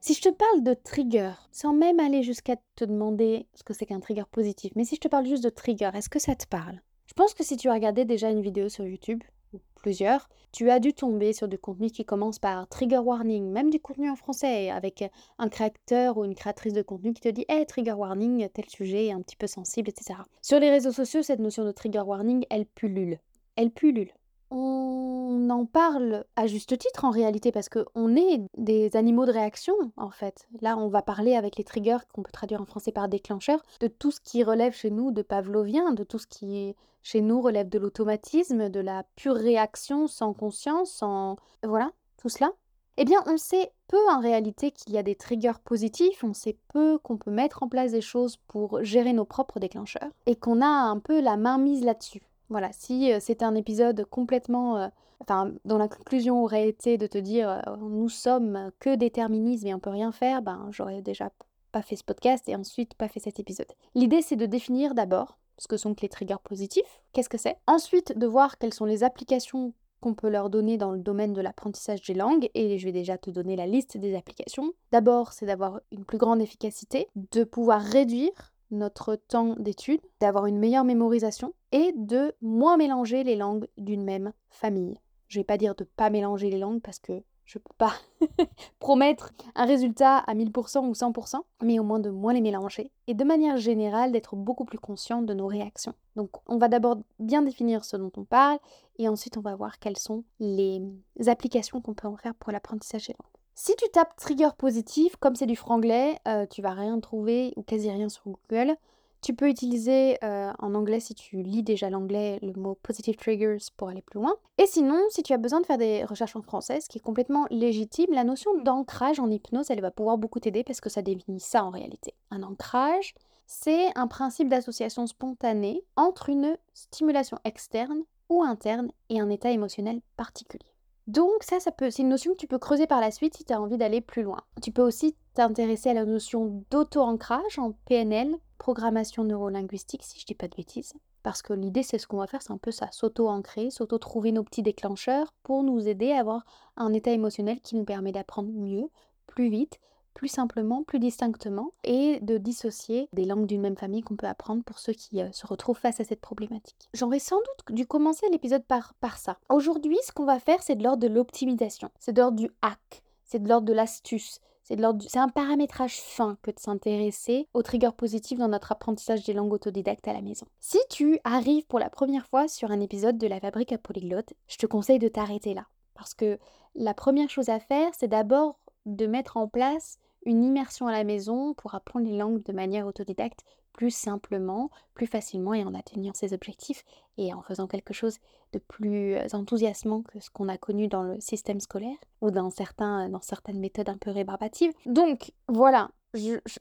Si je te parle de trigger, sans même aller jusqu'à te demander ce que c'est qu'un trigger positif, mais si je te parle juste de trigger, est-ce que ça te parle? Je pense que si tu as regardé déjà une vidéo sur YouTube, ou plusieurs, tu as dû tomber sur du contenu qui commence par trigger warning, même du contenu en français, avec un créateur ou une créatrice de contenu qui te dit Hey, trigger warning, tel sujet est un petit peu sensible, etc. Sur les réseaux sociaux, cette notion de trigger warning, elle pullule. Elle pullule on en parle à juste titre en réalité parce qu'on est des animaux de réaction en fait. Là, on va parler avec les triggers qu'on peut traduire en français par déclencheur de tout ce qui relève chez nous de pavlovien, de tout ce qui chez nous relève de l'automatisme, de la pure réaction sans conscience, sans voilà, tout cela. Eh bien, on sait peu en réalité qu'il y a des triggers positifs, on sait peu qu'on peut mettre en place des choses pour gérer nos propres déclencheurs et qu'on a un peu la main mise là-dessus. Voilà, si c'était un épisode complètement, enfin, dont la conclusion aurait été de te dire nous sommes que déterminisme et on peut rien faire, ben j'aurais déjà pas fait ce podcast et ensuite pas fait cet épisode. L'idée c'est de définir d'abord ce que sont les triggers positifs, qu'est-ce que c'est, ensuite de voir quelles sont les applications qu'on peut leur donner dans le domaine de l'apprentissage des langues, et je vais déjà te donner la liste des applications. D'abord, c'est d'avoir une plus grande efficacité, de pouvoir réduire notre temps d'étude, d'avoir une meilleure mémorisation et de moins mélanger les langues d'une même famille. Je vais pas dire de pas mélanger les langues parce que je peux pas promettre un résultat à 1000% ou 100%, mais au moins de moins les mélanger et de manière générale d'être beaucoup plus conscient de nos réactions. Donc on va d'abord bien définir ce dont on parle et ensuite on va voir quelles sont les applications qu'on peut en faire pour l'apprentissage des langues. Si tu tapes trigger positif, comme c'est du franglais, euh, tu vas rien trouver ou quasi rien sur Google. Tu peux utiliser euh, en anglais, si tu lis déjà l'anglais, le mot positive triggers pour aller plus loin. Et sinon, si tu as besoin de faire des recherches en français, ce qui est complètement légitime, la notion d'ancrage en hypnose, elle va pouvoir beaucoup t'aider parce que ça définit ça en réalité. Un ancrage, c'est un principe d'association spontanée entre une stimulation externe ou interne et un état émotionnel particulier. Donc ça, peut, c'est une notion que tu peux creuser par la suite si tu as envie d'aller plus loin. Tu peux aussi t'intéresser à la notion d'auto-ancrage en PNL, programmation neurolinguistique, si je dis pas de bêtises. Parce que l'idée, c'est ce qu'on va faire, c'est un peu ça, s'auto-ancrer, s'auto-trouver nos petits déclencheurs pour nous aider à avoir un état émotionnel qui nous permet d'apprendre mieux, plus vite, plus simplement, plus distinctement, et de dissocier des langues d'une même famille qu'on peut apprendre pour ceux qui euh, se retrouvent face à cette problématique. J'aurais sans doute dû commencer l'épisode par, ça. Aujourd'hui, ce qu'on va faire, c'est de l'ordre de l'optimisation, c'est de l'ordre du hack, c'est de l'ordre de l'astuce, c'est, de c'est un paramétrage fin que de s'intéresser aux triggers positifs dans notre apprentissage des langues autodidactes à la maison. Si tu arrives pour la première fois sur un épisode de la fabrique à polyglotte, je te conseille de t'arrêter là. Parce que la première chose à faire, c'est d'abord de mettre en place une immersion à la maison pour apprendre les langues de manière autodidacte plus simplement, plus facilement et en atteignant ses objectifs et en faisant quelque chose de plus enthousiasmant que ce qu'on a connu dans le système scolaire ou dans, certains, dans certaines méthodes un peu rébarbatives. Donc voilà,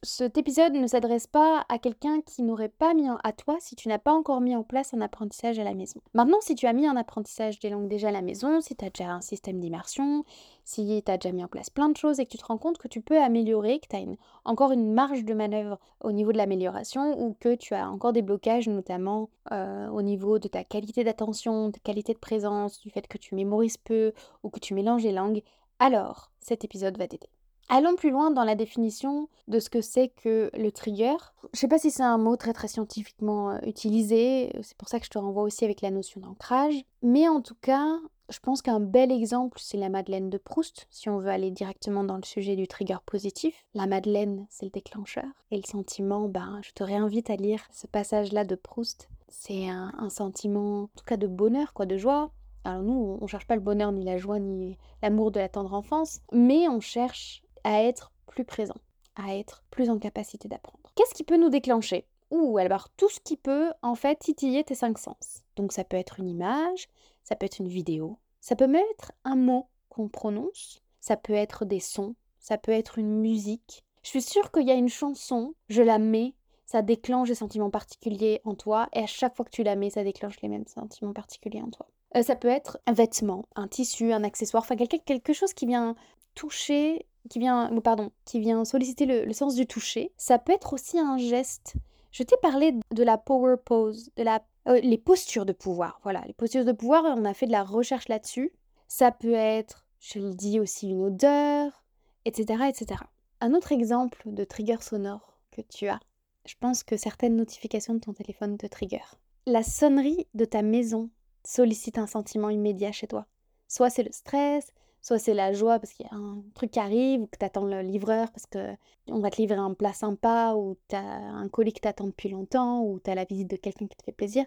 cet épisode ne s'adresse pas à quelqu'un qui n'aurait pas mis à toi si tu n'as pas encore mis en place un apprentissage à la maison. Maintenant, si tu as mis un apprentissage des langues déjà à la maison, si tu as déjà un système d'immersion, si tu as déjà mis en place plein de choses et que tu te rends compte que tu peux améliorer, que tu as encore une marge de manœuvre au niveau de l'amélioration ou que tu as encore des blocages, notamment euh, au niveau de ta qualité d'attention, ta qualité de présence, du fait que tu mémorises peu ou que tu mélanges les langues, alors cet épisode va t'aider. Allons plus loin dans la définition de ce que c'est que le trigger. Je sais pas si c'est un mot très très scientifiquement euh, utilisé, c'est pour ça que je te renvoie aussi avec la notion d'ancrage. Mais en tout cas, je pense qu'un bel exemple, c'est la Madeleine de Proust, si on veut aller directement dans le sujet du trigger positif. La Madeleine, c'est le déclencheur. Et le sentiment, ben, je te réinvite à lire ce passage-là de Proust c'est un, un sentiment, en tout cas de bonheur, quoi, de joie. Alors nous, on cherche pas le bonheur, ni la joie, ni l'amour de la tendre enfance, mais on cherche à être plus présent, à être plus en capacité d'apprendre. Qu'est-ce qui peut nous déclencher? Ouh, alors tout ce qui peut en fait titiller tes cinq sens. Donc ça peut être une image, ça peut être une vidéo, ça peut même être un mot qu'on prononce, ça peut être des sons, ça peut être une musique. Je suis sûre qu'il y a une chanson, je la mets, ça déclenche des sentiments particuliers en toi, et à chaque fois que tu la mets, ça déclenche les mêmes sentiments particuliers en toi. Euh, ça peut être un vêtement, un tissu, un accessoire, enfin quelque chose qui vient toucher, qui vient, pardon, qui vient solliciter le, sens du toucher. Ça peut être aussi un geste. Je t'ai parlé de la power pose, de la, euh, les postures de pouvoir. Voilà, les postures de pouvoir, on a fait de la recherche là-dessus. Ça peut être, je le dis aussi, une odeur, etc., etc. Un autre exemple de trigger sonore que tu as, je pense que certaines notifications de ton téléphone te trigger. La sonnerie de ta maison sollicite un sentiment immédiat chez toi. Soit c'est le stress, soit c'est la joie parce qu'il y a un truc qui arrive, ou que tu attends le livreur parce que on va te livrer un plat sympa, ou tu as un colis que t'attends depuis longtemps, ou tu as la visite de quelqu'un qui te fait plaisir.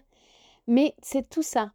Mais c'est tout ça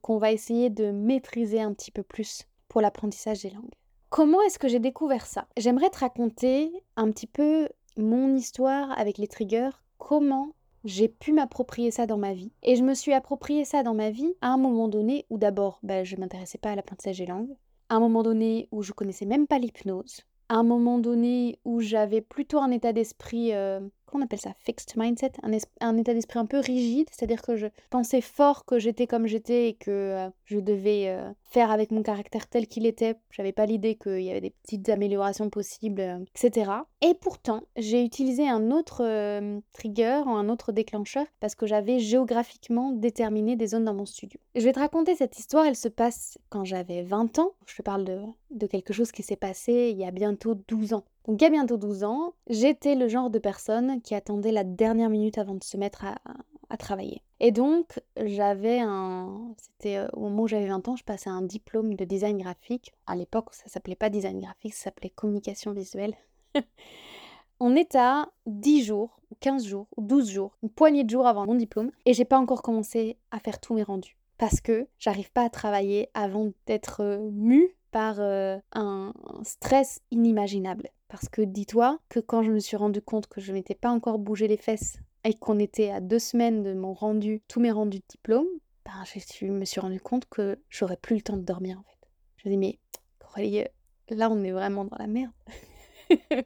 qu'on va essayer de maîtriser un petit peu plus pour l'apprentissage des langues. Comment est-ce que j'ai découvert ça? J'aimerais te raconter un petit peu mon histoire avec les triggers, comment j'ai pu m'approprier ça dans ma vie. Et je me suis approprié ça dans ma vie à un moment donné où d'abord, bah, je m'intéressais pas à l'apprentissage des langues, à un moment donné où je connaissais même pas l'hypnose, à un moment donné où j'avais plutôt un état d'esprit euh, on appelle ça Fixed mindset, un, état d'esprit un peu rigide, c'est-à-dire que je pensais fort que j'étais comme j'étais et que euh, je devais euh, faire avec mon caractère tel qu'il était. J'avais pas l'idée qu'il y avait des petites améliorations possibles, euh, etc. Et pourtant, j'ai utilisé un autre trigger un autre déclencheur parce que j'avais géographiquement déterminé des zones dans mon studio. Je vais te raconter cette histoire, elle se passe quand j'avais 20 ans. Je te parle de, de quelque chose qui s'est passé il y a bientôt 12 ans. Donc il y a bientôt 12 ans, j'étais le genre de personne qui attendait la dernière minute avant de se mettre à, travailler. Et donc j'avais un... C'était euh, au moment où j'avais 20 ans, je passais un diplôme de design graphique. À l'époque, ça s'appelait pas design graphique, ça s'appelait communication visuelle. On est à 10 jours, 15 jours, 12 jours, une poignée de jours avant mon diplôme, et j'ai pas encore commencé à faire tous mes rendus. Parce que j'arrive pas à travailler avant d'être euh, mue par euh, un stress inimaginable. Parce que dis-toi que quand je me suis rendu compte que je m'étais pas encore bougé les fesses et qu'on était à deux semaines de mon rendu, tous mes rendus de diplôme, ben, je me suis rendu compte que j'aurais plus le temps de dormir en fait. Je me dis mais Coralie, là on est vraiment dans la merde.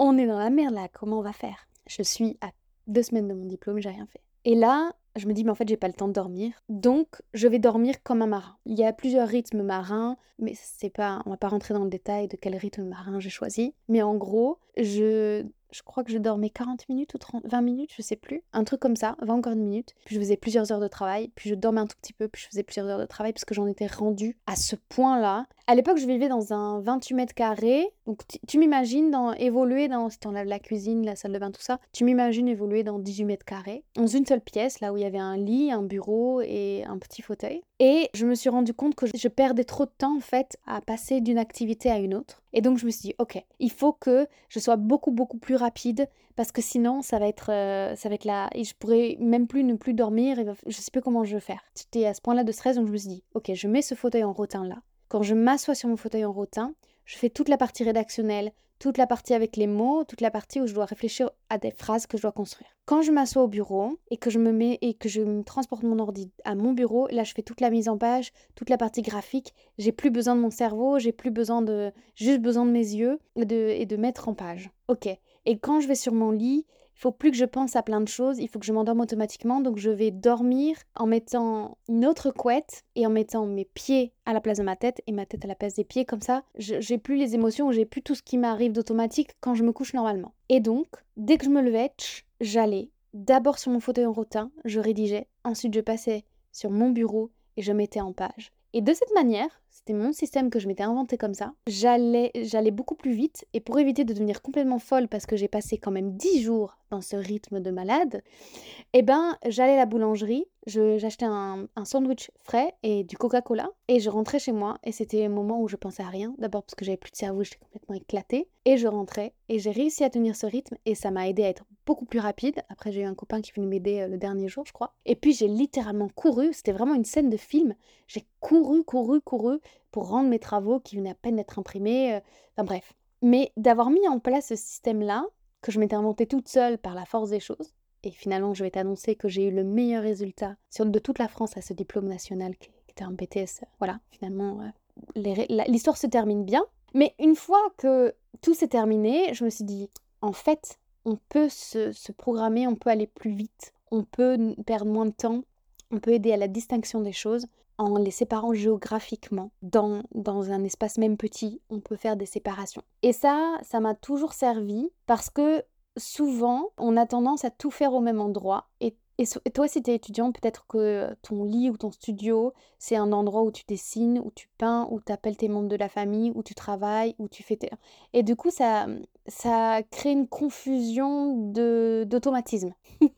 on est dans la merde là, comment on va faire? Je suis à deux semaines de mon diplôme, j'ai rien fait. Et là, je me dis, mais en fait, j'ai pas le temps de dormir. Donc, je vais dormir comme un marin. Il y a plusieurs rythmes marins, mais c'est pas, on va pas rentrer dans le détail de quel rythme marin j'ai choisi. Mais en gros, je je crois que je dormais 40 minutes ou 30, 20 minutes, je sais plus. Un truc comme ça, 20 encore une minute. Puis je faisais plusieurs heures de travail, puis je dormais un tout petit peu, puis je faisais plusieurs heures de travail parce que j'en étais rendue à ce point-là. À l'époque, je vivais dans un 28 mètres carrés. Donc tu m'imagines dans, évoluer dans, si t'enlèves la cuisine, la salle de bain, tout ça, tu m'imagines évoluer dans 18 mètres carrés, dans une seule pièce, là où il y avait un lit, un bureau et un petit fauteuil. Et je me suis rendu compte que je perdais trop de temps en fait à passer d'une activité à une autre. Et donc je me suis dit, ok, il faut que je sois beaucoup beaucoup plus rapide parce que sinon ça va être, euh, ça va être là et je pourrais même plus ne plus dormir. Et je sais plus comment je vais faire. J'étais à ce point-là de stress donc je me suis dit, ok, je mets ce fauteuil en rotin là. Quand je m'assois sur mon fauteuil en rotin, je fais toute la partie rédactionnelle, toute la partie avec les mots, toute la partie où je dois réfléchir à des phrases que je dois construire. Quand je m'assois au bureau et que je me mets et que je me transporte mon ordi à mon bureau, là je fais toute la mise en page, toute la partie graphique, j'ai plus besoin de mon cerveau, j'ai plus besoin de juste besoin de mes yeux et de, et de mettre en page. OK. Et quand je vais sur mon lit, il faut plus que je pense à plein de choses, il faut que je m'endorme automatiquement, donc je vais dormir en mettant une autre couette et en mettant mes pieds à la place de ma tête et ma tête à la place des pieds, comme ça, j'ai plus les émotions, j'ai plus tout ce qui m'arrive d'automatique quand je me couche normalement. Et donc, dès que je me levais, j'allais d'abord sur mon fauteuil en rotin, je rédigeais, ensuite je passais sur mon bureau et je mettais en page. Et de cette manière, c'était mon système que je m'étais inventé comme ça, j'allais, beaucoup plus vite. Et pour éviter de devenir complètement folle parce que j'ai passé quand même 10 jours dans ce rythme de malade, eh ben j'allais à la boulangerie, j'achetais un, un sandwich frais et du Coca-Cola et je rentrais chez moi et c'était un moment où je pensais à rien. D'abord parce que j'avais plus de cerveau, j'étais complètement éclatée. Et je rentrais et j'ai réussi à tenir ce rythme et ça m'a aidé à être beaucoup plus rapide. Après, j'ai eu un copain qui venu m'aider euh, le dernier jour, je crois. Et puis, j'ai littéralement couru. C'était vraiment une scène de film. J'ai couru, couru, couru pour rendre mes travaux qui venaient à peine d'être imprimés. Euh, enfin, bref. Mais d'avoir mis en place ce système-là, que je m'étais inventé toute seule par la force des choses, et finalement, je vais t'annoncer que j'ai eu le meilleur résultat de toute la France à ce diplôme national qui était un BTS. Voilà, finalement, euh, l'histoire se termine bien. Mais une fois que tout s'est terminé, je me suis dit, en fait, on peut se, programmer, on peut aller plus vite, on peut perdre moins de temps, on peut aider à la distinction des choses en les séparant géographiquement. Dans, dans un espace même petit, on peut faire des séparations. Et ça, ça m'a toujours servi parce que souvent, on a tendance à tout faire au même endroit. Et, toi, si tu es étudiant, peut-être que ton lit ou ton studio, c'est un endroit où tu dessines, où tu peins, où tu appelles tes membres de la famille, où tu travailles, où tu fais tes... Et du coup, ça, ça crée une confusion d'automatisme.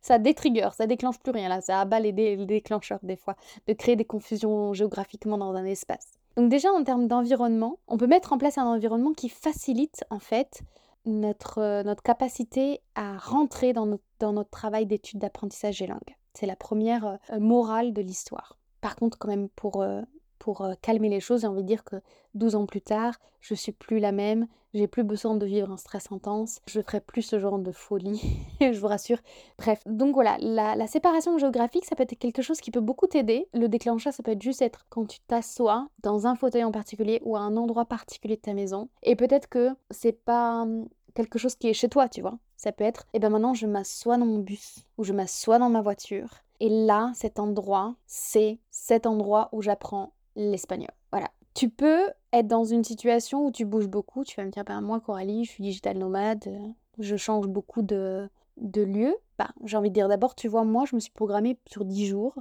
ça détrigger, ça déclenche plus rien là, ça abat les, les déclencheurs des fois, de créer des confusions géographiquement dans un espace. Donc déjà en termes d'environnement, on peut mettre en place un environnement qui facilite en fait notre, euh, notre capacité à rentrer dans notre, travail d'étude d'apprentissage des langues. C'est la première euh, morale de l'histoire. Par contre, quand même, pour, euh, pour calmer les choses, j'ai envie de dire que 12 ans plus tard, je suis plus la même, j'ai plus besoin de vivre un stress intense, je ferai plus ce genre de folie, je vous rassure. Bref, donc voilà, la, séparation géographique, ça peut être quelque chose qui peut beaucoup t'aider. Le déclencheur, ça peut être juste être quand tu t'assois dans un fauteuil en particulier ou à un endroit particulier de ta maison. Et peut-être que c'est pas hum, quelque chose qui est chez toi, tu vois. Ça peut être, et eh ben maintenant je m'assois dans mon bus ou je m'assois dans ma voiture. Et là, cet endroit, c'est cet endroit où j'apprends l'espagnol. Voilà. Tu peux être dans une situation où tu bouges beaucoup. Tu vas me dire, ben moi, Coralie, je suis digital nomade, euh, je change beaucoup de, de lieux. Ben, j'ai envie de dire d'abord, tu vois, moi, je me suis programmée sur 10 jours.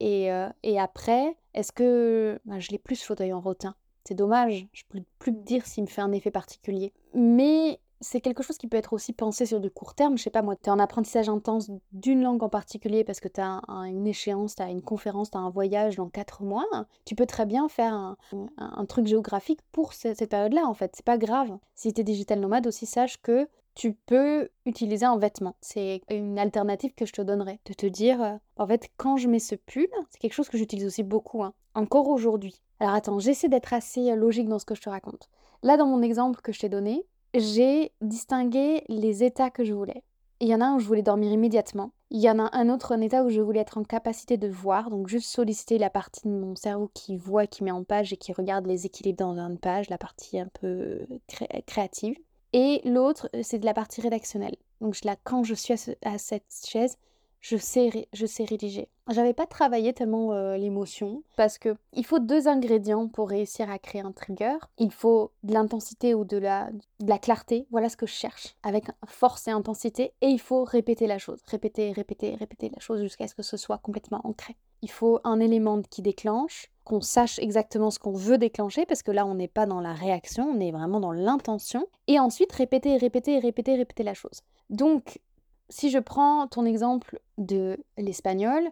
Et, euh, et après, est-ce que ben, je l'ai plus fauteuil en rotin? C'est dommage, je peux plus me dire s'il me fait un effet particulier. Mais c'est quelque chose qui peut être aussi pensé sur du court terme. Je sais pas, moi, tu es en apprentissage intense d'une langue en particulier parce que tu as une échéance, tu as une conférence, tu as un voyage dans quatre mois. Tu peux très bien faire un, truc géographique pour cette, période-là, en fait. C'est pas grave. Si tu es digital nomade, aussi sache que tu peux utiliser un vêtement. C'est une alternative que je te donnerais. De te dire, euh, en fait, quand je mets ce pull, c'est quelque chose que j'utilise aussi beaucoup, hein, encore aujourd'hui. Alors attends, j'essaie d'être assez logique dans ce que je te raconte. Là, dans mon exemple que je t'ai donné, j'ai distingué les états que je voulais. Il y en a un où je voulais dormir immédiatement. Il y en a un autre, un état où je voulais être en capacité de voir, donc juste solliciter la partie de mon cerveau qui voit, qui met en page et qui regarde les équilibres dans une page, la partie un peu créative. Et l'autre, c'est de la partie rédactionnelle. Donc là, quand je suis à cette chaise, je sais, je sais rédiger. J'avais pas travaillé tellement euh, l'émotion parce que il faut deux ingrédients pour réussir à créer un trigger. Il faut de l'intensité ou de la, de la clarté. Voilà ce que je cherche avec force et intensité. Et il faut répéter la chose, répéter, répéter, répéter la chose jusqu'à ce que ce soit complètement ancré. Il faut un élément qui déclenche, qu'on sache exactement ce qu'on veut déclencher, parce que là, on n'est pas dans la réaction, on est vraiment dans l'intention. Et ensuite, répéter, répéter, répéter, répéter la chose. Donc, si je prends ton exemple de l'espagnol,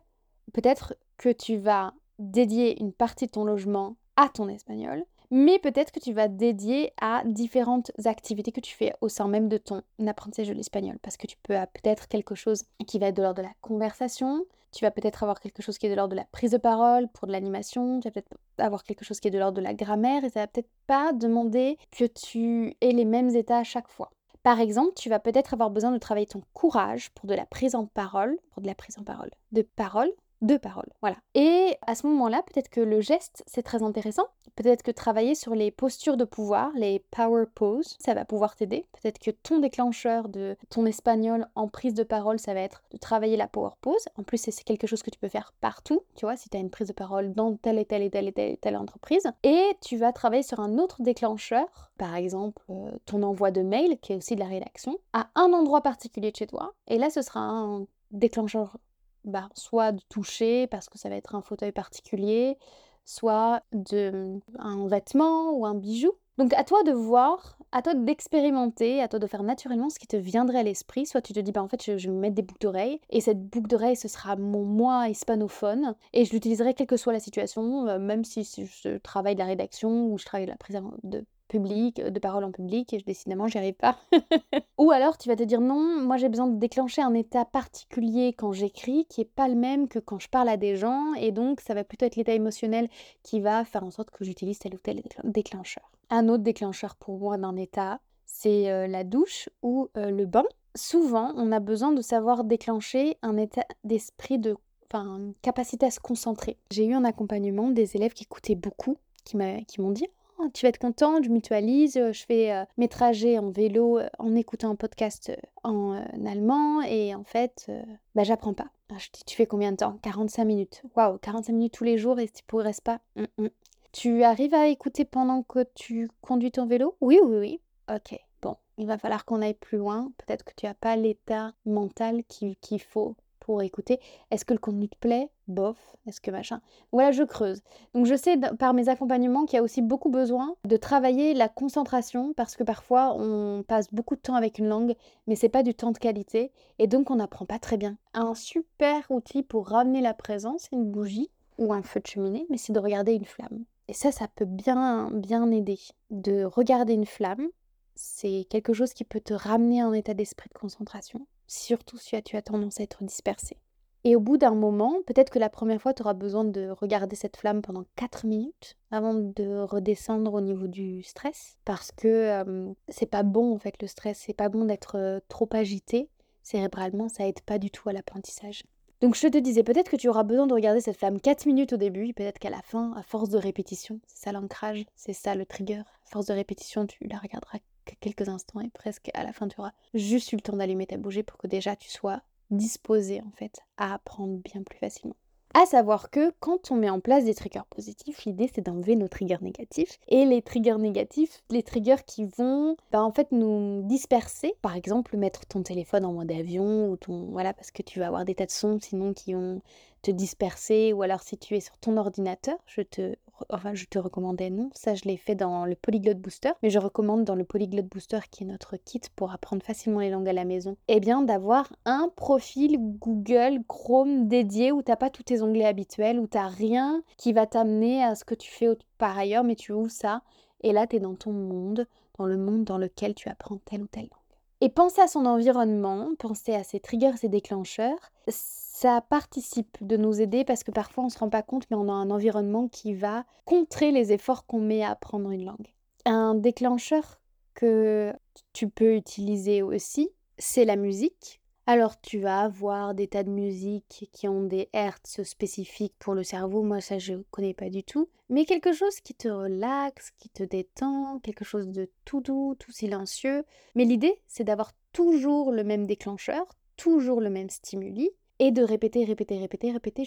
peut-être que tu vas dédier une partie de ton logement à ton espagnol, mais peut-être que tu vas dédier à différentes activités que tu fais au sein même de ton apprentissage de l'espagnol, parce que tu peux peut-être quelque chose qui va être de l'ordre de la conversation, tu vas peut-être avoir quelque chose qui est de l'ordre de la prise de parole pour de l'animation, tu vas peut-être avoir quelque chose qui est de l'ordre de la grammaire, et ça va peut-être pas demander que tu aies les mêmes états à chaque fois. Par exemple, tu vas peut-être avoir besoin de travailler ton courage pour de la prise en parole, pour de la prise en parole, de parole, de parole, voilà. Et à ce moment-là, peut-être que le geste, c'est très intéressant. Peut-être que travailler sur les postures de pouvoir, les power poses, ça va pouvoir t'aider. Peut-être que ton déclencheur de ton espagnol en prise de parole, ça va être de travailler la power pose. En plus, c'est quelque chose que tu peux faire partout, tu vois, si tu as une prise de parole dans telle et telle et telle et telle, et telle entreprise. Et tu vas travailler sur un autre déclencheur, par exemple euh, ton envoi de mail, qui est aussi de la rédaction, à un endroit particulier de chez toi. Et là, ce sera un déclencheur bah, soit de toucher parce que ça va être un fauteuil particulier, soit de un vêtement ou un bijou. Donc à toi de voir, à toi d'expérimenter, à toi de faire naturellement ce qui te viendrait à l'esprit. Soit tu te dis, bah en fait, je, vais me mettre des boucles d'oreilles, et cette boucle d'oreille, ce sera mon moi hispanophone, et je l'utiliserai quelle que soit la situation, euh, même si je travaille de la rédaction ou je travaille de la de public, de parole en public, et décidément, j'y arrive pas. Ou alors, tu vas te dire non, moi j'ai besoin de déclencher un état particulier quand j'écris, qui est pas le même que quand je parle à des gens, et donc ça va plutôt être l'état émotionnel qui va faire en sorte que j'utilise tel ou tel déclencheur. Un autre déclencheur pour moi d'un état, c'est euh, la douche ou euh, le bain. Souvent, on a besoin de savoir déclencher un état d'esprit de enfin, une capacité à se concentrer. J'ai eu un accompagnement des élèves qui écoutaient beaucoup, qui m'ont dit «Oh, tu vas être contente, je mutualise, je fais euh, mes trajets en vélo euh, en écoutant un podcast euh, en allemand et en fait, bah, j'apprends pas. Ah, je dis, tu fais combien de temps? 45 minutes. Waouh, 45 minutes tous les jours et tu progresses pas mmh, mmh. Tu arrives à écouter pendant que tu conduis ton vélo? Oui, oui, oui. Ok, bon, il va falloir qu'on aille plus loin. Peut-être que tu n'as pas l'état mental qu'il faut pour écouter. Est-ce que le contenu te plaît? Bof. Est-ce que machin? Voilà, je creuse. Donc je sais par mes accompagnements qu'il y a aussi beaucoup besoin de travailler la concentration parce que parfois on passe beaucoup de temps avec une langue, mais c'est pas du temps de qualité et donc on n'apprend pas très bien. Un super outil pour ramener la présence, une bougie ou un feu de cheminée, mais c'est de regarder une flamme. Et ça, ça peut bien, bien aider. De regarder une flamme, c'est quelque chose qui peut te ramener un état d'esprit de concentration surtout si tu as tendance à être dispersé. Et au bout d'un moment, peut-être que la première fois, tu auras besoin de regarder cette flamme pendant 4 minutes avant de redescendre au niveau du stress. Parce que c'est pas bon, en fait, le stress. C'est pas bon d'être trop agité. Cérébralement, ça aide pas du tout à l'apprentissage. Donc je te disais, peut-être que tu auras besoin de regarder cette flamme 4 minutes au début, peut-être qu'à la fin, à force de répétition, c'est ça l'ancrage, c'est ça le trigger. À force de répétition, tu la regarderas quelques instants et presque à la fin tu auras juste eu le temps d'allumer ta bougie pour que déjà tu sois disposé en fait à apprendre bien plus facilement. À savoir que quand on met en place des triggers positifs, l'idée c'est d'enlever nos triggers négatifs. Et les triggers négatifs, les triggers qui vont bah, en fait nous disperser, par exemple mettre ton téléphone en mode avion ou ton voilà parce que tu vas avoir des tas de sons sinon qui vont te disperser ou alors si tu es sur ton ordinateur, je te enfin je te recommandais non, ça je l'ai fait dans le Polyglot Booster, mais je recommande dans le Polyglot Booster qui est notre kit pour apprendre facilement les langues à la maison, eh bien d'avoir un profil Google Chrome dédié où t'as pas tous tes onglets habituels, où t'as rien qui va t'amener à ce que tu fais par ailleurs, mais tu ouvres ça et là tu es dans ton monde, dans le monde dans lequel tu apprends telle ou telle langue. Et penser à son environnement, penser à ses triggers et déclencheurs, ça participe de nous aider parce que parfois on ne se rend pas compte, mais on a un environnement qui va contrer les efforts qu'on met à apprendre une langue. Un déclencheur que tu peux utiliser aussi, c'est la musique. Alors tu vas avoir des tas de musiques qui ont des hertz spécifiques pour le cerveau, moi ça je connais pas du tout, mais quelque chose qui te relaxe, qui te détend, quelque chose de tout doux, tout silencieux. Mais l'idée c'est d'avoir toujours le même déclencheur, toujours le même stimuli, et de répéter, répéter, répéter, répéter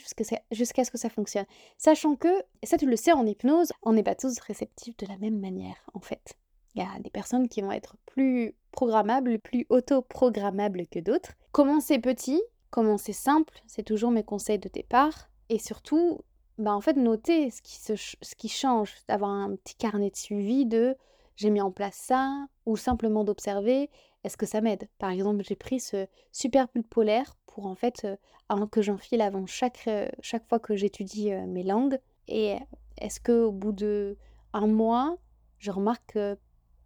jusqu'à ce que ça fonctionne. Sachant que, ça tu le sais en hypnose, on n'est pas tous réceptifs de la même manière en fait. Il y a des personnes qui vont être plus programmables, plus auto-programmables que d'autres. Commencer petit, commencer simple, c'est toujours mes conseils de départ. Et surtout, bah en fait, noter ce qui, ce qui change, d'avoir un petit carnet de suivi de j'ai mis en place ça, ou simplement d'observer, est-ce que ça m'aide? Par exemple, j'ai pris ce super pull polaire pour en fait euh, que j'enfile avant chaque, euh, chaque fois que j'étudie euh, mes langues. Et est-ce que au bout de un mois, je remarque que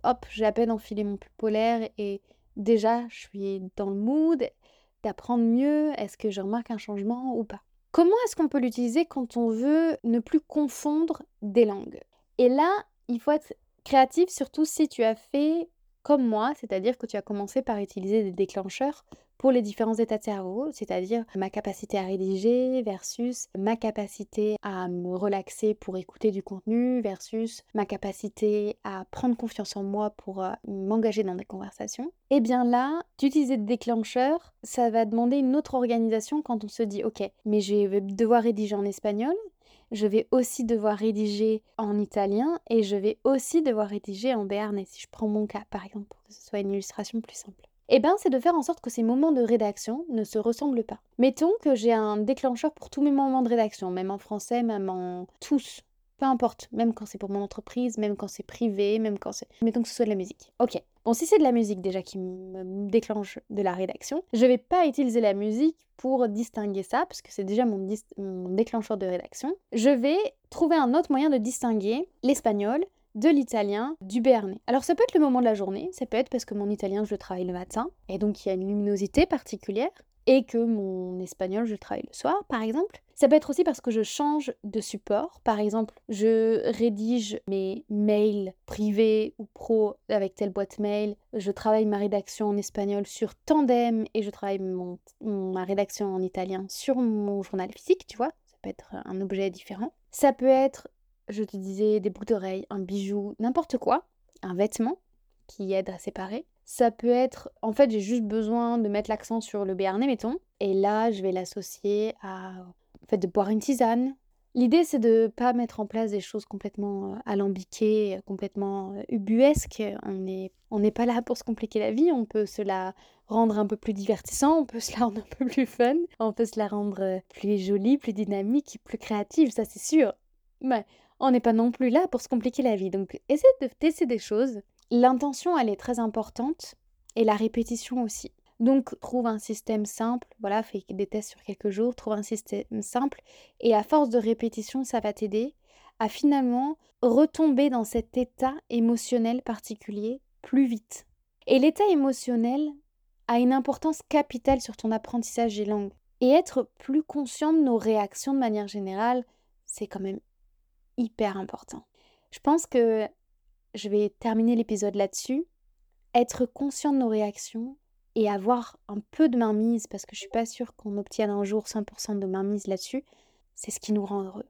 hop, j'ai à peine enfilé mon pull polaire et déjà je suis dans le mood d'apprendre mieux. Est-ce que je remarque un changement ou pas? Comment est-ce qu'on peut l'utiliser quand on veut ne plus confondre des langues? Et là, il faut être créatif, surtout si tu as fait comme moi, c'est-à-dire que tu as commencé par utiliser des déclencheurs pour les différents états de cerveau, c'est-à-dire ma capacité à rédiger versus ma capacité à me relaxer pour écouter du contenu versus ma capacité à prendre confiance en moi pour euh, m'engager dans des conversations. Et eh bien là, d'utiliser des déclencheurs, ça va demander une autre organisation quand on se dit ok, mais je vais devoir rédiger en espagnol, je vais aussi devoir rédiger en italien et je vais aussi devoir rédiger en béarnais, si je prends mon cas par exemple, pour que ce soit une illustration plus simple. Eh bien, c'est de faire en sorte que ces moments de rédaction ne se ressemblent pas. Mettons que j'ai un déclencheur pour tous mes moments de rédaction, même en français, même en tous. Peu importe, même quand c'est pour mon entreprise, même quand c'est privé, même quand c'est... Mettons que ce soit de la musique. Ok. Bon, si c'est de la musique déjà qui me déclenche de la rédaction, je vais pas utiliser la musique pour distinguer ça, parce que c'est déjà mon déclencheur de rédaction. Je vais trouver un autre moyen de distinguer l'espagnol de l'italien, du béarnais. Alors ça peut être le moment de la journée, ça peut être parce que mon italien je le travaille le matin, et donc il y a une luminosité particulière, et que mon espagnol je le travaille le soir par exemple. Ça peut être aussi parce que je change de support. Par exemple, je rédige mes mails privés ou pro avec telle boîte mail. Je travaille ma rédaction en espagnol sur Tandem et je travaille ma rédaction en italien sur mon journal physique, tu vois. Ça peut être un objet différent. Ça peut être, je te disais, des boucles d'oreilles, un bijou, n'importe quoi, un vêtement qui aide à séparer. Ça peut être, en fait, j'ai juste besoin de mettre l'accent sur le béarnais, mettons. Et là, je vais l'associer à fait de boire une tisane. L'idée, c'est de ne pas mettre en place des choses complètement euh, alambiquées, complètement euh, ubuesques. On n'est on n'est pas là pour se compliquer la vie, on peut se la rendre un peu plus divertissant, on peut se la rendre un peu plus fun, on peut se la rendre euh, plus jolie, plus dynamique, plus créative, ça c'est sûr. Mais on n'est pas non plus là pour se compliquer la vie. Donc essaie de tester des choses. L'intention, elle est très importante et la répétition aussi. Donc, trouve un système simple, voilà, fais des tests sur quelques jours, trouve un système simple, et à force de répétition, ça va t'aider à finalement retomber dans cet état émotionnel particulier plus vite. Et l'état émotionnel a une importance capitale sur ton apprentissage des langues. Et être plus conscient de nos réactions de manière générale, c'est quand même hyper important. Je pense que je vais terminer l'épisode là-dessus. Être conscient de nos réactions, et avoir un peu de mainmise, parce que je suis pas sûre qu'on obtienne un jour 100% de mainmise là-dessus, c'est ce qui nous rend heureux.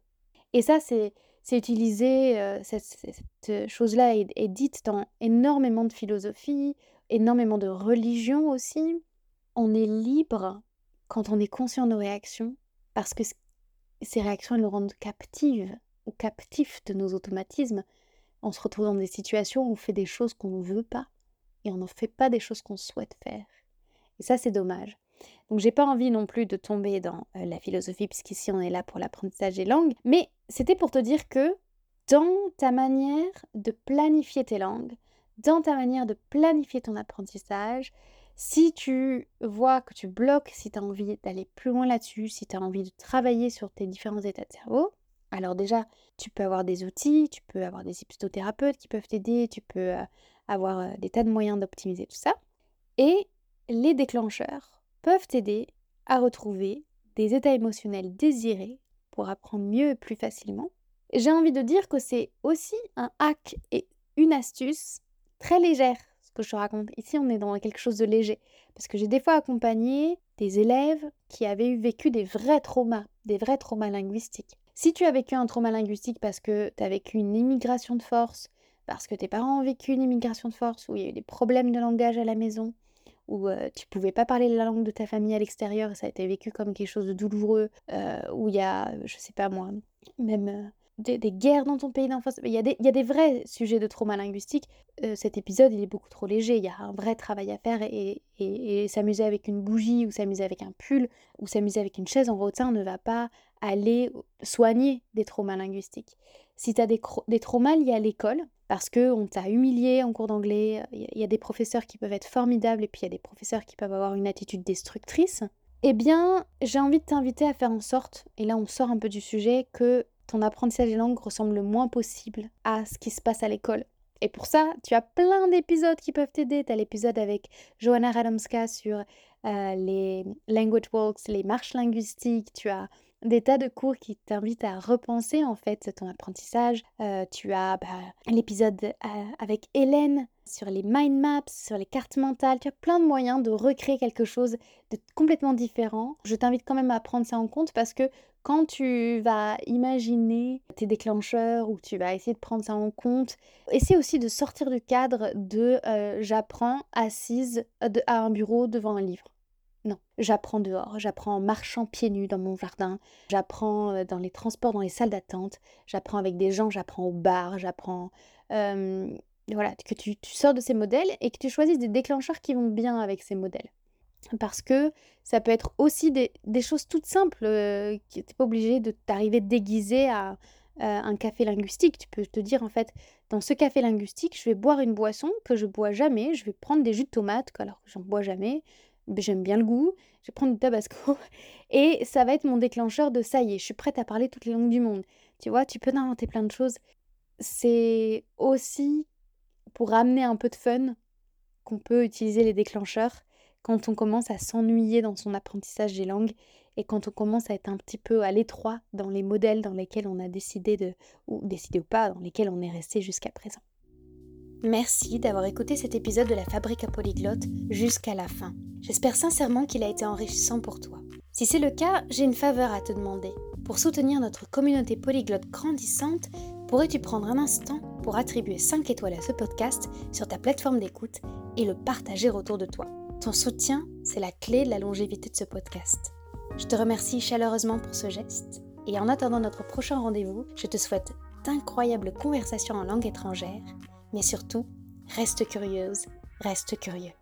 Et ça, c'est utilisé, euh, cette, chose-là est, dite dans énormément de philosophie, énormément de religion aussi. On est libre quand on est conscient de nos réactions, parce que ces réactions, elles nous rendent captives captifs de nos automatismes. On se retrouve dans des situations où on fait des choses qu'on ne veut pas et on ne fait pas des choses qu'on souhaite faire. Et ça, c'est dommage. Donc, j'ai pas envie non plus de tomber dans euh, la philosophie, puisqu'ici on est là pour l'apprentissage des langues, mais c'était pour te dire que dans ta manière de planifier tes langues, dans ta manière de planifier ton apprentissage, si tu vois que tu bloques, si tu as envie d'aller plus loin là-dessus, si tu as envie de travailler sur tes différents états de cerveau, alors déjà, tu peux avoir des outils, tu peux avoir des hypnothérapeutes qui peuvent t'aider, tu peux euh, avoir euh, des tas de moyens d'optimiser tout ça. Et les déclencheurs peuvent t'aider à retrouver des états émotionnels désirés pour apprendre mieux et plus facilement. J'ai envie de dire que c'est aussi un hack et une astuce très légère, ce que je te raconte. Ici, on est dans quelque chose de léger. Parce que j'ai des fois accompagné des élèves qui avaient eu vécu des vrais traumas, des vrais traumas linguistiques. Si tu as vécu un trauma linguistique parce que tu as vécu une immigration de force, parce que tes parents ont vécu une immigration de force, où il y a eu des problèmes de langage à la maison, où euh, tu pouvais pas parler la langue de ta famille à l'extérieur ça a été vécu comme quelque chose de douloureux, euh, où il y a, je sais pas moi, même euh, des, guerres dans ton pays d'enfance. Il il y a des vrais sujets de trauma linguistique. cet épisode, il est beaucoup trop léger. Il y a un vrai travail à faire et, et, s'amuser avec une bougie ou s'amuser avec un pull ou s'amuser avec une chaise en rotin ne va pas aller soigner des traumas linguistiques. Si tu as des, des traumas liés à l'école, parce qu'on t'a humilié en cours d'anglais. Il y a des professeurs qui peuvent être formidables et puis il y a des professeurs qui peuvent avoir une attitude destructrice. Eh bien, j'ai envie de t'inviter à faire en sorte, et là on sort un peu du sujet, que ton apprentissage des langues ressemble le moins possible à ce qui se passe à l'école. Et pour ça, tu as plein d'épisodes qui peuvent t'aider. Tu as l'épisode avec Johanna Radomska sur euh, les language walks, les marches linguistiques. Tu as des tas de cours qui t'invitent à repenser en fait ton apprentissage. Euh, tu as bah, l'épisode euh, avec Hélène sur les mind maps, sur les cartes mentales. Tu as plein de moyens de recréer quelque chose de complètement différent. Je t'invite quand même à prendre ça en compte parce que quand tu vas imaginer tes déclencheurs ou tu vas essayer de prendre ça en compte, essaie aussi de sortir du cadre de euh, j'apprends assise à un bureau devant un livre. Non, j'apprends dehors, j'apprends en marchant pieds nus dans mon jardin, j'apprends euh, dans les transports, dans les salles d'attente, j'apprends avec des gens, j'apprends au bar, j'apprends... voilà, que tu, sors de ces modèles et que tu choisisses des déclencheurs qui vont bien avec ces modèles. Parce que ça peut être aussi des, choses toutes simples, euh, qui n'es pas obligé de t'arriver déguisé à, un café linguistique. Tu peux te dire en fait, dans ce café linguistique, je vais boire une boisson que je bois jamais. Je vais prendre des jus de tomates, alors que j'en bois jamais. J'aime bien le goût. Je vais prendre du tabasco et ça va être mon déclencheur de ça y est, je suis prête à parler toutes les langues du monde. Tu vois, tu peux inventer plein de choses. C'est aussi pour amener un peu de fun qu'on peut utiliser les déclencheurs quand on commence à s'ennuyer dans son apprentissage des langues et quand on commence à être un petit peu à l'étroit dans les modèles dans lesquels on a décidé de, ou décidé ou pas, dans lesquels on est resté jusqu'à présent. Merci d'avoir écouté cet épisode de la Fabrique à Polyglotte jusqu'à la fin. J'espère sincèrement qu'il a été enrichissant pour toi. Si c'est le cas, j'ai une faveur à te demander. Pour soutenir notre communauté polyglotte grandissante, pourrais-tu prendre un instant pour attribuer 5 étoiles à ce podcast sur ta plateforme d'écoute et le partager autour de toi? Ton soutien, c'est la clé de la longévité de ce podcast. Je te remercie chaleureusement pour ce geste et en attendant notre prochain rendez-vous, je te souhaite d'incroyables conversations en langue étrangère, mais surtout, reste curieuse, reste curieux.